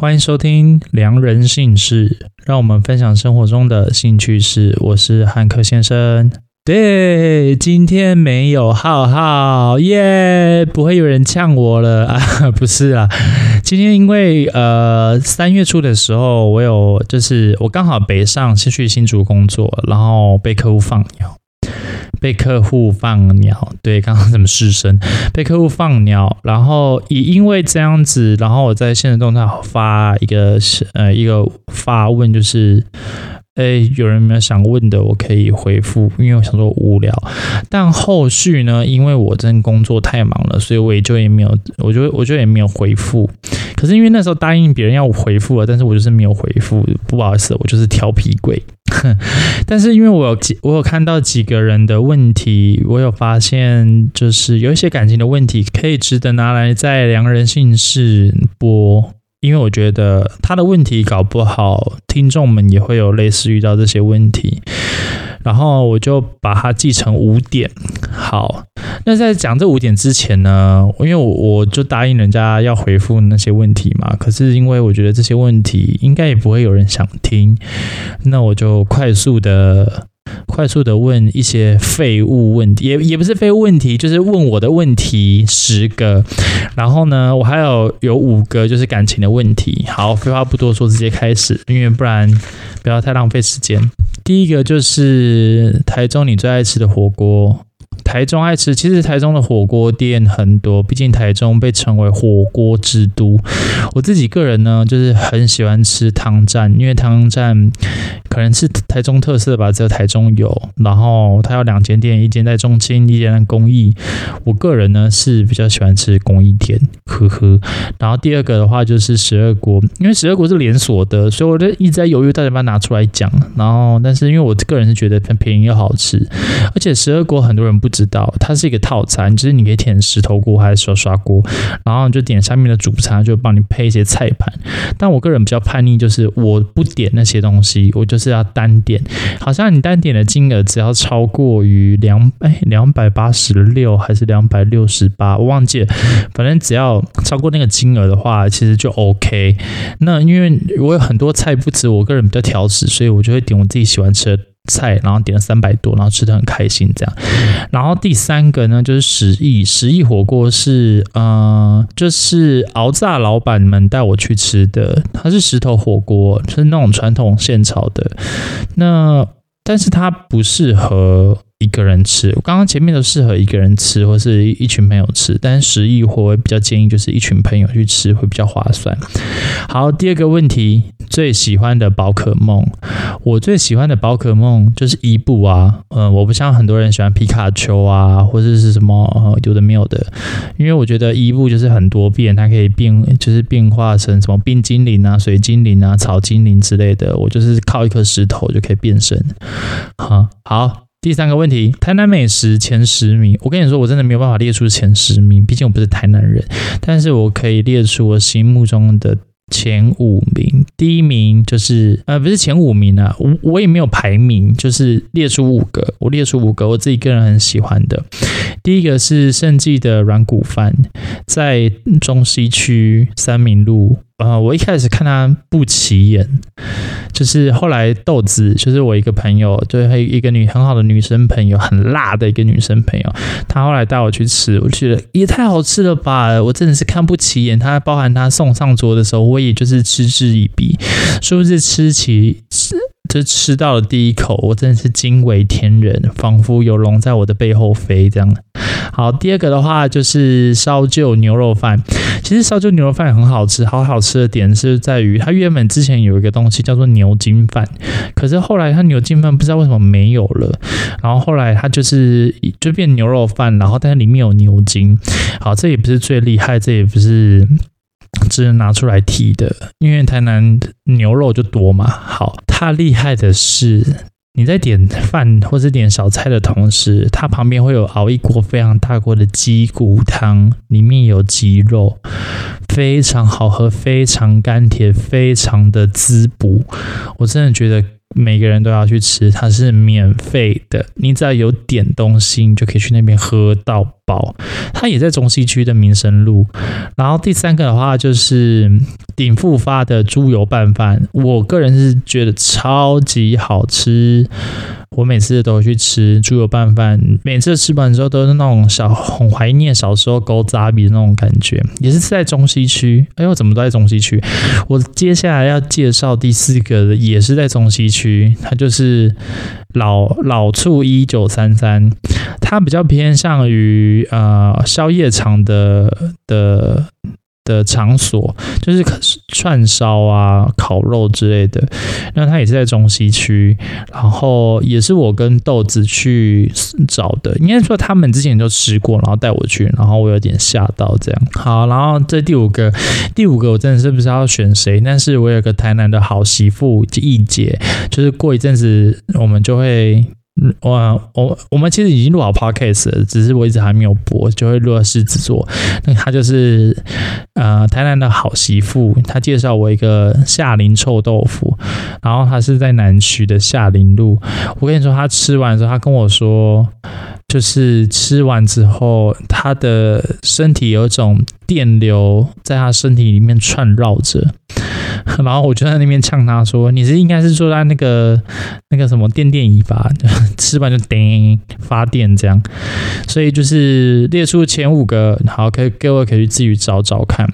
欢迎收听《良人性事》，让我们分享生活中的兴趣事。我是汉克先生。对，今天没有浩浩耶，不会有人呛我了 啊？不是啊，今天因为呃三月初的时候，我有就是我刚好北上先去新竹工作，然后被客户放鸟。被客户放鸟，对，刚刚怎么失声？被客户放鸟，然后也因为这样子，然后我在现实动态发一个呃一个发问，就是。哎，有人没有想问的，我可以回复，因为我想说无聊。但后续呢，因为我真工作太忙了，所以我也就也没有，我就我就也没有回复。可是因为那时候答应别人要我回复了，但是我就是没有回复，不好意思，我就是调皮鬼。但是因为我有几，我有看到几个人的问题，我有发现就是有一些感情的问题，可以值得拿来在良人性事播。因为我觉得他的问题搞不好，听众们也会有类似遇到这些问题，然后我就把它记成五点。好，那在讲这五点之前呢，因为我我就答应人家要回复那些问题嘛，可是因为我觉得这些问题应该也不会有人想听，那我就快速的。快速的问一些废物问题，也也不是废物问题，就是问我的问题十个，然后呢，我还有有五个就是感情的问题。好，废话不多说，直接开始，因为不然不要太浪费时间。第一个就是台中你最爱吃的火锅。台中爱吃，其实台中的火锅店很多，毕竟台中被称为火锅之都。我自己个人呢，就是很喜欢吃汤站，因为汤站可能是台中特色吧，只有台中有。然后它有两间店，一间在中清，一间在公益。我个人呢是比较喜欢吃公益店，呵呵。然后第二个的话就是十二锅，因为十二锅是连锁的，所以我就一直在犹豫到底要不要拿出来讲。然后，但是因为我个人是觉得很便宜又好吃，而且十二锅很多人不知道它是一个套餐，就是你可以点石头锅还是刷刷锅，然后就点下面的主餐，就帮你配一些菜盘。但我个人比较叛逆，就是我不点那些东西，我就是要单点。好像你单点的金额只要超过于两哎两百八十六还是两百六十八，我忘记了。反正只要超过那个金额的话，其实就 OK。那因为我有很多菜不吃，我个人比较挑食，所以我就会点我自己喜欢吃的。菜，然后点了三百多，然后吃的很开心，这样。然后第三个呢，就是十亿，十亿火锅是，嗯，就是熬炸老板们带我去吃的，它是石头火锅，就是那种传统现炒的。那，但是它不适合。一个人吃，我刚刚前面都适合一个人吃，或是一群朋友吃，但是十亿火我比较建议就是一群朋友去吃会比较划算。好，第二个问题，最喜欢的宝可梦，我最喜欢的宝可梦就是伊布啊，嗯、我不像很多人喜欢皮卡丘啊，或者是什么、呃、有的没有的，因为我觉得伊布就是很多变，它可以变，就是变化成什么冰精灵啊、水精灵啊、草精灵之类的，我就是靠一颗石头就可以变身。好，好。第三个问题，台南美食前十名。我跟你说，我真的没有办法列出前十名，毕竟我不是台南人。但是我可以列出我心目中的前五名。第一名就是，呃，不是前五名啊，我我也没有排名，就是列出五个。我列出五个，我自己个人很喜欢的。第一个是盛记的软骨饭，在中西区三民路。呃，我一开始看他不起眼，就是后来豆子，就是我一个朋友，对，还一个女很好的女生朋友，很辣的一个女生朋友，她后来带我去吃，我觉得也太好吃了吧！我真的是看不起眼，她包含她送上桌的时候，我也就是嗤之以鼻，是不是吃起吃？就吃到了第一口，我真的是惊为天人，仿佛有龙在我的背后飞这样。好，第二个的话就是烧旧牛肉饭。其实烧旧牛肉饭很好吃，好好吃的点是在于它原本之前有一个东西叫做牛筋饭，可是后来它牛筋饭不知道为什么没有了，然后后来它就是就变牛肉饭，然后但是里面有牛筋。好，这也不是最厉害，这也不是。只能拿出来提的，因为台南牛肉就多嘛。好，它厉害的是，你在点饭或者点小菜的同时，它旁边会有熬一锅非常大锅的鸡骨汤，里面有鸡肉，非常好喝，非常甘甜，非常的滋补。我真的觉得每个人都要去吃，它是免费的，你只要有点东西，你就可以去那边喝到饱。它也在中西区的民生路。然后第三个的话就是鼎富发的猪油拌饭，我个人是觉得超级好吃。我每次都去吃猪油拌饭，每次吃完之后都是那种小很怀念小时候勾扎比的那种感觉，也是在中西区。哎呦，怎么都在中西区？我接下来要介绍第四个的也是在中西区，它就是老老醋一九三三，它比较偏向于呃宵夜场的的。的场所就是串烧啊、烤肉之类的，那它也是在中西区，然后也是我跟豆子去找的。应该说他们之前就吃过，然后带我去，然后我有点吓到这样。好，然后这第五个，第五个我真的是不知道要选谁，但是我有个台南的好媳妇一姐，就是过一阵子我们就会。我我我们其实已经录好 podcast 了，只是我一直还没有播，就会录到狮子座。那他就是呃台南的好媳妇，他介绍我一个夏林臭豆腐，然后他是在南区的夏林路。我跟你说，他吃完之后，他跟我说，就是吃完之后，他的身体有一种电流在他身体里面串绕着。然后我就在那边呛他说：“你是应该是坐在那个那个什么电电椅吧？吃完就叮发电这样。”所以就是列出前五个，好，可以各位可以自己找找看。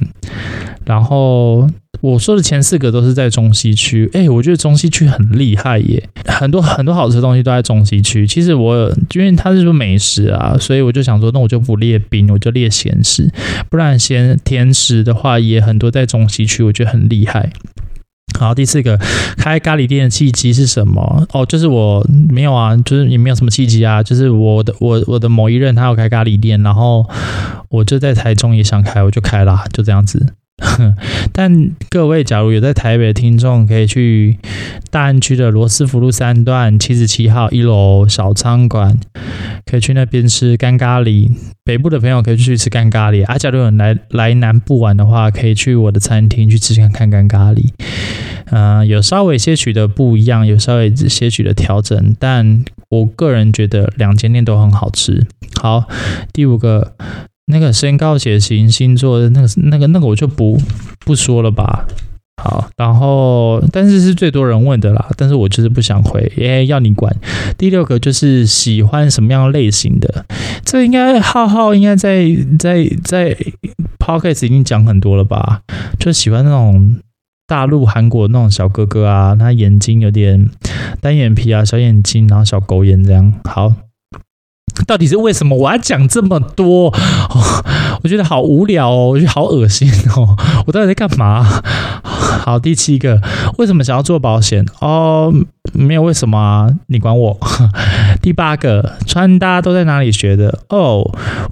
然后我说的前四个都是在中西区，哎，我觉得中西区很厉害耶，很多很多好吃的东西都在中西区。其实我因为它是说美食啊，所以我就想说，那我就不列冰，我就列咸食，不然咸甜食的话也很多在中西区，我觉得很厉害。好，第四个开咖喱店的契机是什么？哦，就是我没有啊，就是也没有什么契机啊，就是我的我我的某一任他要开咖喱店，然后我就在台中也想开，我就开啦，就这样子。但各位，假如有在台北的听众，可以去大安区的罗斯福路三段七十七号一楼小餐馆，可以去那边吃干咖喱。北部的朋友可以去吃干咖喱。啊，假如有来来南部玩的话，可以去我的餐厅去吃看看干咖喱。嗯、有稍微些许的不一样，有稍微些许的调整，但我个人觉得两间店都很好吃。好，第五个。那个身高、血型、星座那个、那个、那个，我就不不说了吧。好，然后但是是最多人问的啦，但是我就是不想回，耶，要你管。第六个就是喜欢什么样类型的，这应该浩浩应该在在在 Podcast 已经讲很多了吧？就喜欢那种大陆、韩国那种小哥哥啊，他眼睛有点单眼皮啊，小眼睛，然后小狗眼这样。好。到底是为什么我要讲这么多？哦，我觉得好无聊哦，我觉得好恶心哦，我到底在干嘛？好，第七个，为什么想要做保险？哦，没有为什么，你管我。第八个，穿搭都在哪里学的？哦，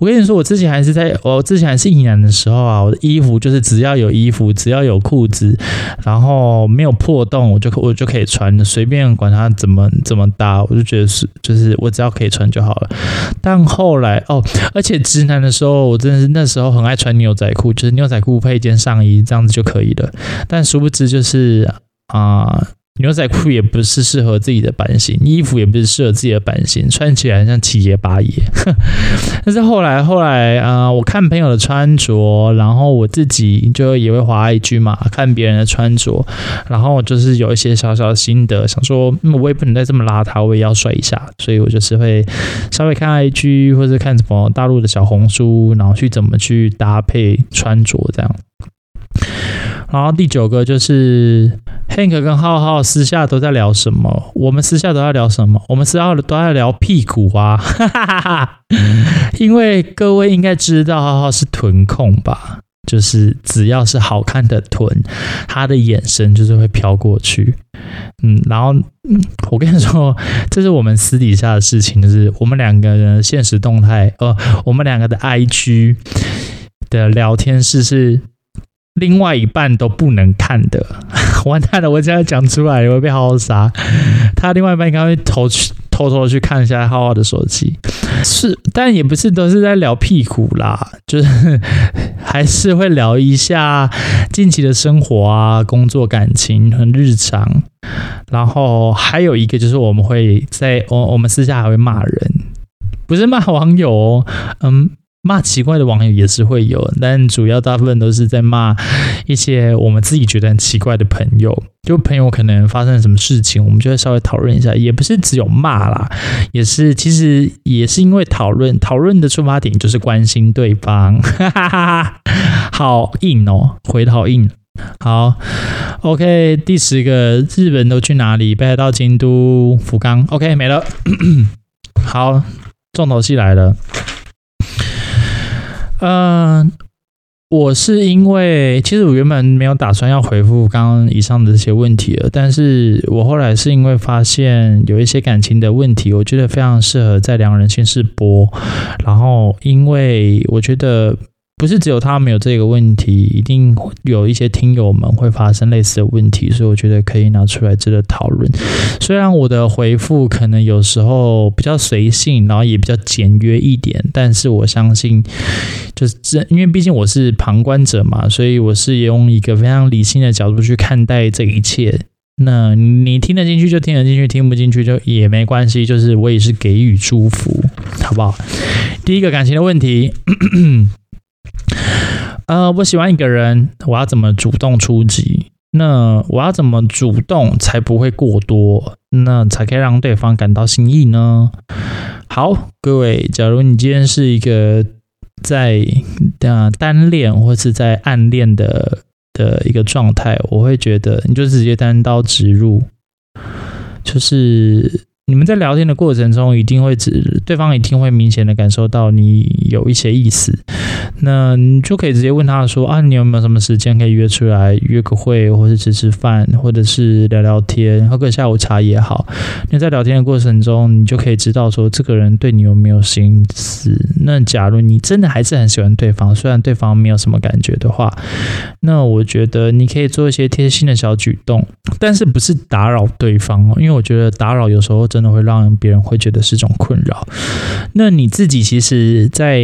我跟你说，我之前还是在我之前还是异男的时候啊，我的衣服就是只要有衣服，只要有裤子，然后没有破洞，我就我就可以穿，随便管它怎么怎么搭，我就觉得是就是我只要可以穿就好了。但后来哦，而且直男的时候，我真的是那时候很爱穿牛仔裤，就是牛仔裤配一件上衣这样子就可以了。但是殊不知就是啊。牛仔裤也不是适合自己的版型，衣服也不是适合自己的版型，穿起来像七爷八爷。但是后来后来啊、我看朋友的穿着，然后我自己就也会滑 IG 嘛，看别人的穿着，然后就是有一些小小的心得，想说，嗯，我也不能再这么邋遢，我也要帅一下，所以我就是会稍微看 IG 或者看什么大陆的小红书，然后去怎么去搭配穿着这样。然后第九个就是 Hank 跟浩浩私下都在聊什么？我们私下都在聊什么？我们私下都在聊屁股啊！哈哈哈哈，因为各位应该知道浩浩是臀控吧？就是只要是好看的臀，他的眼神就是会飘过去。嗯，然后嗯我跟你说，这是我们私底下的事情，就是我们两个人现实动态，呃，我们两个的 IG 的聊天室是。另外一半都不能看的，完蛋了！我这样讲出来，我会被好好杀。他另外一半应该会偷去偷偷去看一下浩浩的手机。是，但也不是都是在聊屁股啦，就是 还是会聊一下近期的生活啊、工作、感情和日常。然后还有一个就是我们会在我我们私下还会骂人，不是骂网友哦，嗯。骂奇怪的网友也是会有，但主要大部分都是在骂一些我们自己觉得很奇怪的朋友。就朋友可能发生什么事情，我们就会稍微讨论一下，也不是只有骂啦，也是其实也是因为讨论，讨论的出发点就是关心对方。哈哈哈，好硬哦，回头硬。好，OK，第十个，日本都去哪里？北海道、京都、福冈。OK，没了。好，重头戏来了。嗯、我是因为其实我原本没有打算要回复刚刚以上的这些问题了，但是我后来是因为发现有一些感情的问题，我觉得非常适合在两人先试播，然后因为我觉得。不是只有他没有这个问题，一定有一些听友们会发生类似的问题，所以我觉得可以拿出来值得讨论。虽然我的回复可能有时候比较随性，然后也比较简约一点，但是我相信，就是这，因为毕竟我是旁观者嘛，所以我是用一个非常理性的角度去看待这一切。那你听得进去就听得进去，听不进去就也没关系，就是我也是给予祝福，好不好？第一个感情的问题。呃，我喜欢一个人，我要怎么主动出击？那我要怎么主动才不会过多？那才可以让对方感到心意呢？好，各位，假如你今天是一个在呃单恋或是在暗恋的的一个状态，我会觉得你就直接单刀直入，就是。你们在聊天的过程中，一定会指对方一定会明显的感受到你有一些意思，那你就可以直接问他说啊，你有没有什么时间可以约出来约个会，或者吃吃饭，或者是聊聊天，喝个下午茶也好。那在聊天的过程中，你就可以知道说这个人对你有没有心思。那假如你真的还是很喜欢对方，虽然对方没有什么感觉的话，那我觉得你可以做一些贴心的小举动，但是不是打扰对方哦，因为我觉得打扰有时候。真的会让别人会觉得是种困扰。那你自己其实在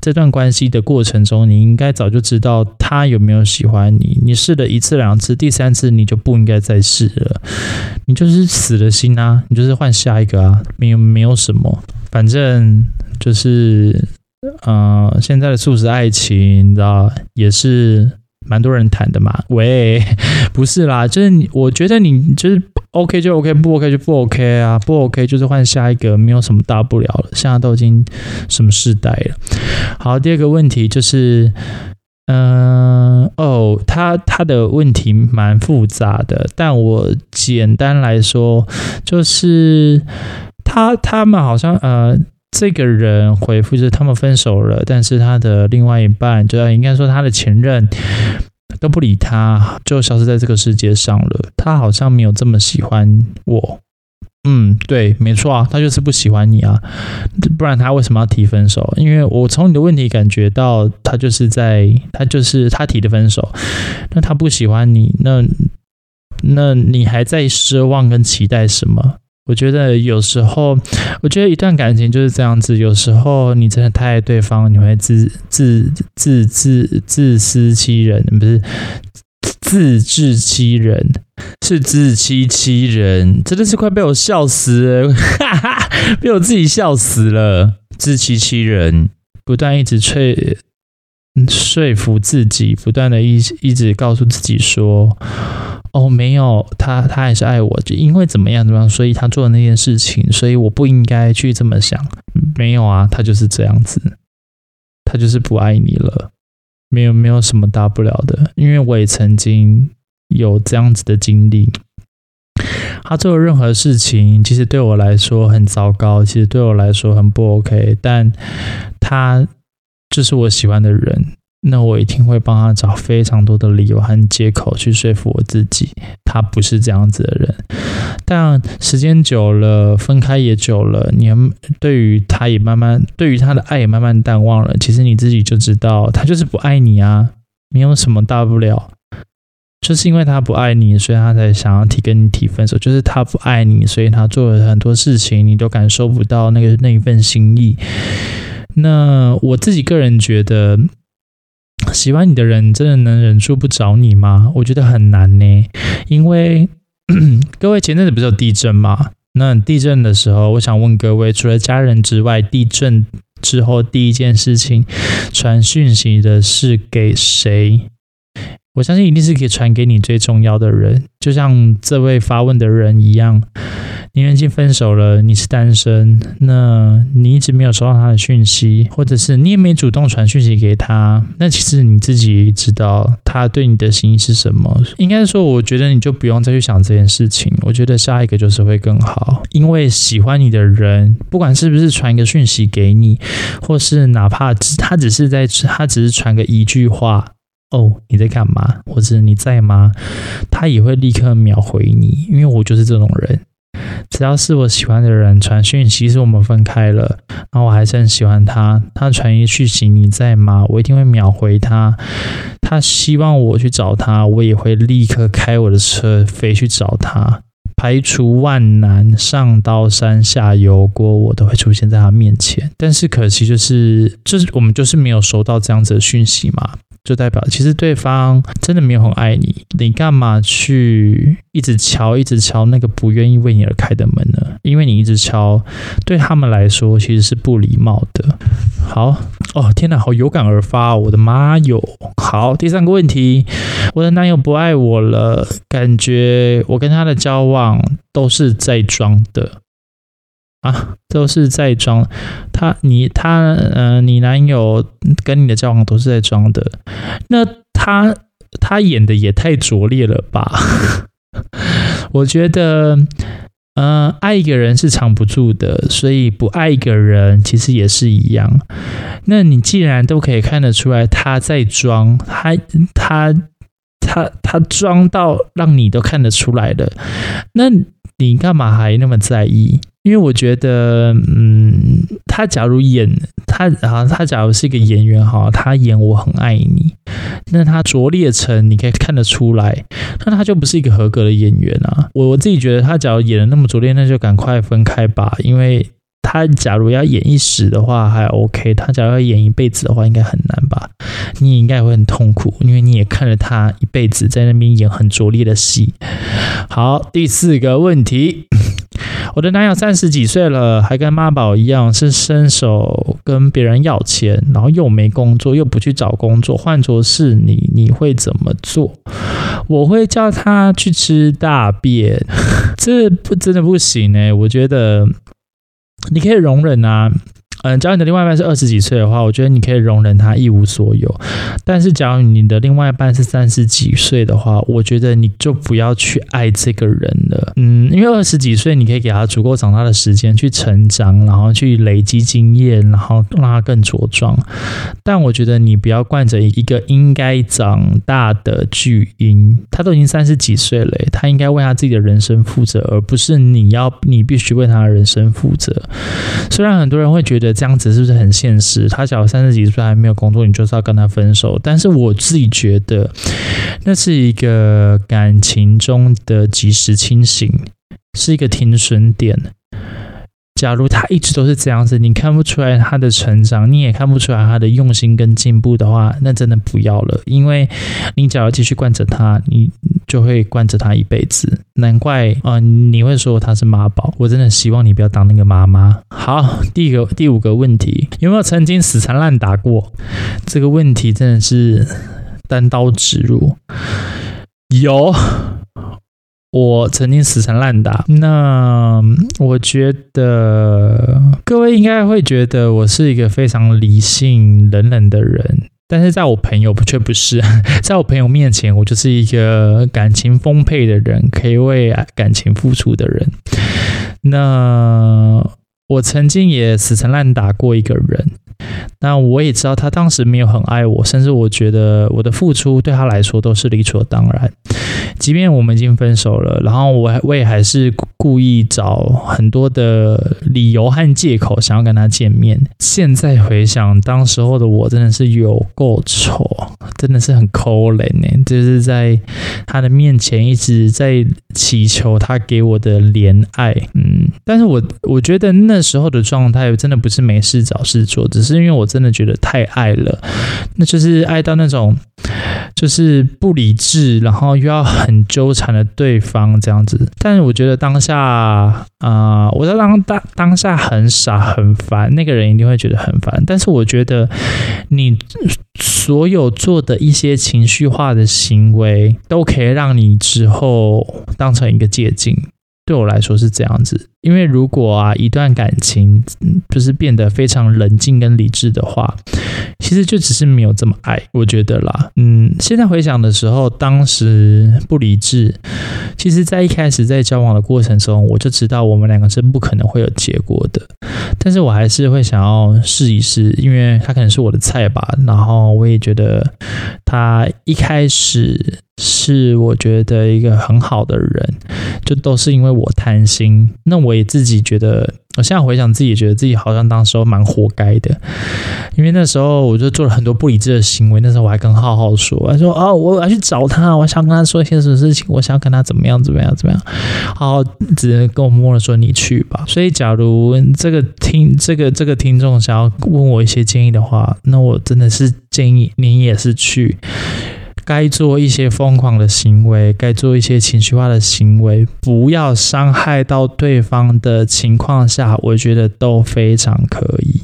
这段关系的过程中，你应该早就知道他有没有喜欢你。你试了一次两次，第三次你就不应该再试了。你就是死了心啊，你就是换下一个啊，没有没有什么，反正就是，呃，现在的速食爱情，你知道也是。蛮多人谈的嘛，喂，不是啦，就是你，我觉得你就是 OK 就 OK，不 OK 就不 OK 啊，不 OK 就是换下一个，没有什么大不了了。现在都已经什么时代了？好，第二个问题就是，嗯、哦，他他的问题蛮复杂的，但我简单来说，就是他他们好像呃。这个人回复是他们分手了，但是他的另外一半，就要应该说他的前任都不理他，就消失在这个世界上了。他好像没有这么喜欢我。嗯，对，没错啊，他就是不喜欢你啊，不然他为什么要提分手？因为我从你的问题感觉到，他就是在，他就是他提的分手。那他不喜欢你，那那你还在奢望跟期待什么？我觉得有时候，我觉得一段感情就是这样子。有时候你真的太爱对方，你会自自自自自私欺人，不是自自欺人，是自欺欺人，真的是快被我笑死了，哈哈，被我自己笑死了。自欺欺人，不断一直说说服自己，不断的一一直告诉自己说。哦，没有，他他还是爱我，就因为怎么样怎么样，所以他做的那件事情，所以我不应该去这么想。没有啊，他就是这样子，他就是不爱你了，没有没有什么大不了的，因为我也曾经有这样子的经历。他做的任何事情，其实对我来说很糟糕，其实对我来说很不 OK，但他就是我喜欢的人。那我一定会帮他找非常多的理由和借口去说服我自己，他不是这样子的人。但时间久了，分开也久了，你对于他也慢慢，对于他的爱也慢慢淡忘了。其实你自己就知道，他就是不爱你啊，没有什么大不了。就是因为他不爱你，所以他才想要提跟你提分手。就是他不爱你，所以他做了很多事情，你都感受不到那个那一份心意。那我自己个人觉得，喜欢你的人真的能忍住不找你吗？我觉得很难呢，因为 各位前阵子不是有地震吗？那地震的时候，我想问各位，除了家人之外，地震之后第一件事情传讯息的是给谁？我相信一定是可以传给你最重要的人，就像这位发问的人一样。你已经分手了，你是单身，那你一直没有收到他的讯息，或者是你也没主动传讯息给他，那其实你自己知道他对你的心意是什么。应该说，我觉得你就不用再去想这件事情。我觉得下一个就是会更好，因为喜欢你的人，不管是不是传一个讯息给你，或是哪怕只他只是在他只是传个一句话。哦，你在干嘛？或者你在吗？他也会立刻秒回你，因为我就是这种人。只要是我喜欢的人传讯息，其实我们分开了，然后我还是很喜欢他。他传一讯息，你在吗？我一定会秒回他。他希望我去找他，我也会立刻开我的车飞去找他。排除万难，上刀山下油锅，我都会出现在他面前。但是可惜就是，就是我们就是没有收到这样子的讯息嘛。就代表其实对方真的没有很爱你，你干嘛去一直敲、一直敲那个不愿意为你而开的门呢？因为你一直敲，对他们来说其实是不礼貌的。好哦，天哪，好有感而发，我的妈哟！好，第三个问题，我的男友不爱我了，感觉我跟他的交往都是在装的。啊，都是在装，他你他呃，你男友跟你的交往都是在装的，那他他演的也太拙劣了吧？我觉得，呃，爱一个人是藏不住的，所以不爱一个人其实也是一样。那你既然都可以看得出来他在装，他他他他装到让你都看得出来了，那你干嘛还那么在意？因为我觉得，嗯，他假如演他啊，他假如是一个演员哈，他演我很爱你，那他拙劣成你可以看得出来，那他就不是一个合格的演员啊。我我自己觉得，他假如演的那么拙劣，那就赶快分开吧。因为他假如要演一时的话还 OK，他假如要演一辈子的话应该很难吧？你应该会很痛苦，因为你也看了他一辈子在那边演很拙劣的戏。好，第四个问题。我的男友三十几岁了，还跟妈宝一样，是伸手跟别人要钱，然后又没工作，又不去找工作。换作是你，你会怎么做？我会叫他去吃大便，这不真的不行欸，我觉得你可以容忍啊。嗯，假如你的另外一半是二十几岁的话，我觉得你可以容忍他一无所有。但是，假如你的另外一半是三十几岁的话，我觉得你就不要去爱这个人了。嗯，因为二十几岁，你可以给他足够长大的时间去成长，然后去累积经验，然后让他更茁壮。但我觉得你不要惯着一个应该长大的巨婴，他都已经三十几岁了，他应该为他自己的人生负责，而不是你要你必须为他的人生负责。虽然很多人会觉得。这样子是不是很现实？他小三十几岁还没有工作，你就是要跟他分手。但是我自己觉得，那是一个感情中的及时清醒，是一个停损点。假如他一直都是这样子，你看不出来他的成长，你也看不出来他的用心跟进步的话，那真的不要了。因为你假如继续惯着他，你就会惯着他一辈子。难怪啊、你会说他是妈宝。我真的希望你不要当那个妈妈。好，第一个第五个问题，有没有曾经死缠烂打过？这个问题真的是单刀直入，有。我曾经死缠烂打，那我觉得各位应该会觉得我是一个非常理性、冷冷的人，但是在我朋友却不是，在我朋友面前，我就是一个感情丰沛的人，可以为感情付出的人。那我曾经也死缠烂打过一个人。那我也知道他当时没有很爱我，甚至我觉得我的付出对他来说都是理所当然。即便我们已经分手了，然后我我也还是故意找很多的理由和借口想要跟他见面。现在回想，当时候的我真的是有够丑，真的是很可怜呢。就是在他的面前一直在祈求他给我的怜爱，但是我我觉得那时候的状态真的不是没事找事做，只是因为我真的觉得太爱了，那就是爱到那种。就是不理智，然后又要很纠缠的对方这样子。但是我觉得当下啊、我在当当当下很傻很烦，那个人一定会觉得很烦。但是我觉得你所有做的一些情绪化的行为，都可以让你之后当成一个借镜。对我来说是这样子，因为如果啊一段感情就是变得非常冷静跟理智的话，其实就只是没有这么爱，我觉得啦。嗯，现在回想的时候，当时不理智，其实在一开始在交往的过程中，我就知道我们两个是不可能会有结果的，但是我还是会想要试一试，因为他可能是我的菜吧，然后我也觉得他一开始。是我觉得一个很好的人，就都是因为我贪心。那我也自己觉得，我现在回想自己，觉得自己好像当时候蛮活该的，因为那时候我就做了很多不理智的行为。那时候我还跟浩浩说，我说哦，我要去找他，我想跟他说一些什么事情，我想要跟他怎么样怎么样怎么样。浩浩只能跟我默默说你去吧。所以，假如这个听这个这个听众想要问我一些建议的话，那我真的是建议您也是去。该做一些疯狂的行为，该做一些情绪化的行为，不要伤害到对方的情况下，我觉得都非常可以。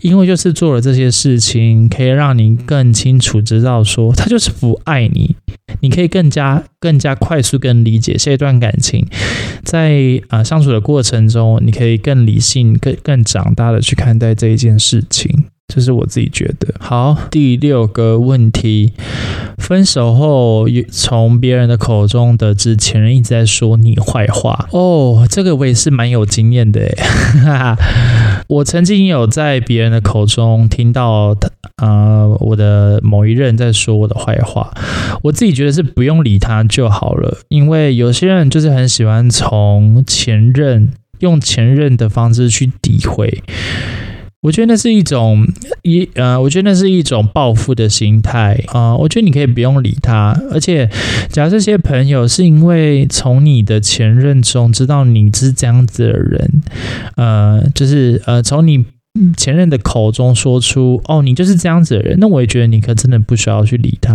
因为就是做了这些事情，可以让你更清楚知道说他就是不爱你，你可以更加更加快速更理解这段感情，在啊、相处的过程中，你可以更理性、更更长大的去看待这一件事情。这是我自己觉得。好，第六个问题，分手后从别人的口中得知前任一直在说你坏话。哦，这个我也是蛮有经验的诶。我曾经有在别人的口中听到，呃，我的某一任在说我的坏话。我自己觉得是不用理他就好了，因为有些人就是很喜欢从前任用前任的方式去诋毁。我觉得那是一种一呃，我觉得那是一种报复的心态啊、呃。我觉得你可以不用理他，而且假如这些朋友是因为从你的前任中知道你是这样子的人，呃，就是呃，从你。前任的口中说出“哦，你就是这样子的人”，那我也觉得你可真的不需要去理他。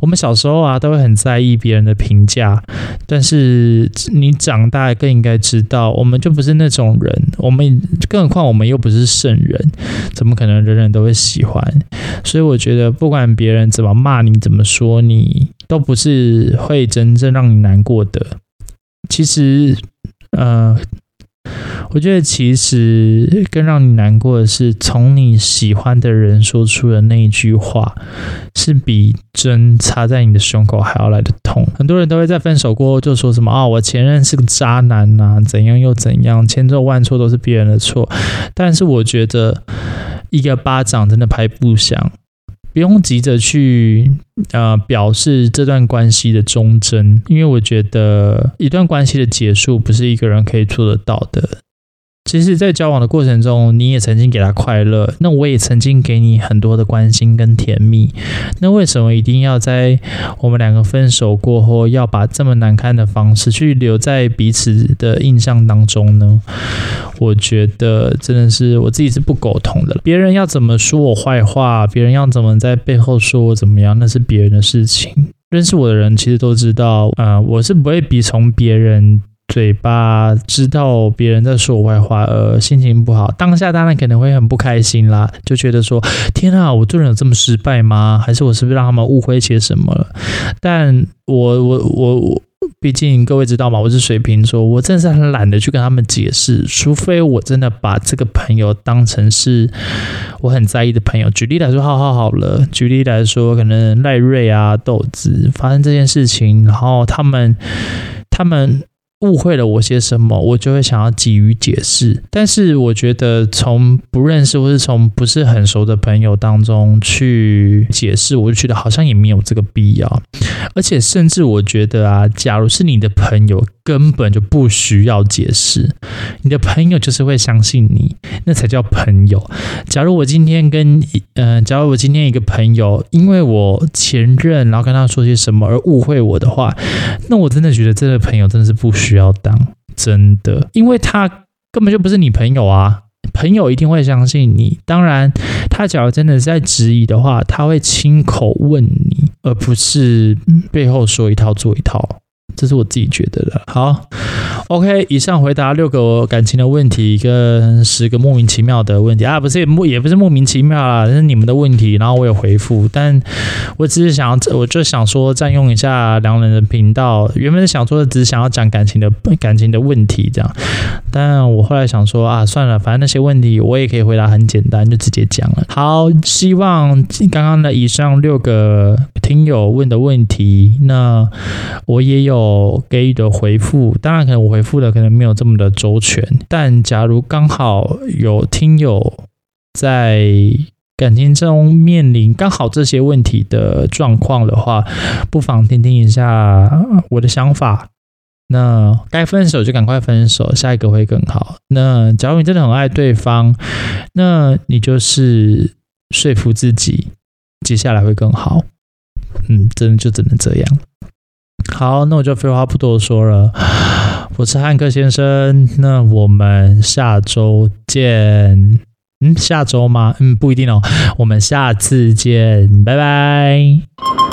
我们小时候啊，都会很在意别人的评价，但是你长大更应该知道，我们就不是那种人。我们更何况我们又不是圣人，怎么可能人人都会喜欢？所以我觉得，不管别人怎么骂你，怎么说你，都不是会真正让你难过的。其实，呃。我觉得其实更让你难过的是，从你喜欢的人说出的那一句话，是比针插在你的胸口还要来得痛。很多人都会在分手过后就说什么啊、哦，我前任是个渣男呐、啊，怎样又怎样，千错万错都是别人的错。但是我觉得一个巴掌真的拍不响，不用急着去呃表示这段关系的忠贞，因为我觉得一段关系的结束不是一个人可以做得到的。其实，在交往的过程中，你也曾经给他快乐，那我也曾经给你很多的关心跟甜蜜。那为什么一定要在我们两个分手过后，要把这么难堪的方式去留在彼此的印象当中呢？我觉得真的是我自己是不苟同的。别人要怎么说我坏话，别人要怎么在背后说我怎么样，那是别人的事情。认识我的人其实都知道，啊、我是不会比从别人。嘴巴知道别人在说我坏话，而心情不好，当下当然可能会很不开心啦，就觉得说天啊，我做人有这么失败吗？还是我是不是让他们误会些什么了？但我我我我，毕竟各位知道吗？我是水瓶座，我真的是很懒得去跟他们解释，除非我真的把这个朋友当成是我很在意的朋友。举例来说，好好好了，举例来说，可能赖瑞啊、豆子发生这件事情，然后他们 他们。误会了我些什么，我就会想要急于解释。但是我觉得从不认识或是从不是很熟的朋友当中去解释，我就觉得好像也没有这个必要。而且甚至我觉得啊，假如是你的朋友，根本就不需要解释，你的朋友就是会相信你，那才叫朋友。假如我今天跟嗯、假如我今天一个朋友，因为我前任，然后跟他说些什么而误会我的话，那我真的觉得这个朋友真的是不需要当，真的，因为他根本就不是你朋友啊。朋友一定会相信你，当然，他假如真的是在质疑的话，他会亲口问你，而不是背后说一套做一套。这是我自己觉得的。好，OK，以上回答六个感情的问题跟十个莫名其妙的问题啊，不是莫也不是莫名其妙啦，是你们的问题，然后我有回复，但我只是想要，我就想说占用一下两人的频道，原本想说的只是想要讲感情的感情的问题这样，但我后来想说啊，算了，反正那些问题我也可以回答很简单，就直接讲了。好，希望刚刚的以上六个听友问的问题，那我也有。我给予的回复，当然可能我回复的可能没有这么的周全，但假如刚好有听友在感情中面临刚好这些问题的状况的话，不妨听听一下我的想法。那该分手就赶快分手，下一个会更好。那假如你真的很爱对方，那你就是说服自己，接下来会更好。嗯，真的就只能这样。好，那我就废话不多说了。我是汉克先生，那我们下周见。嗯，下周吗？嗯，不一定哦。我们下次见，拜拜。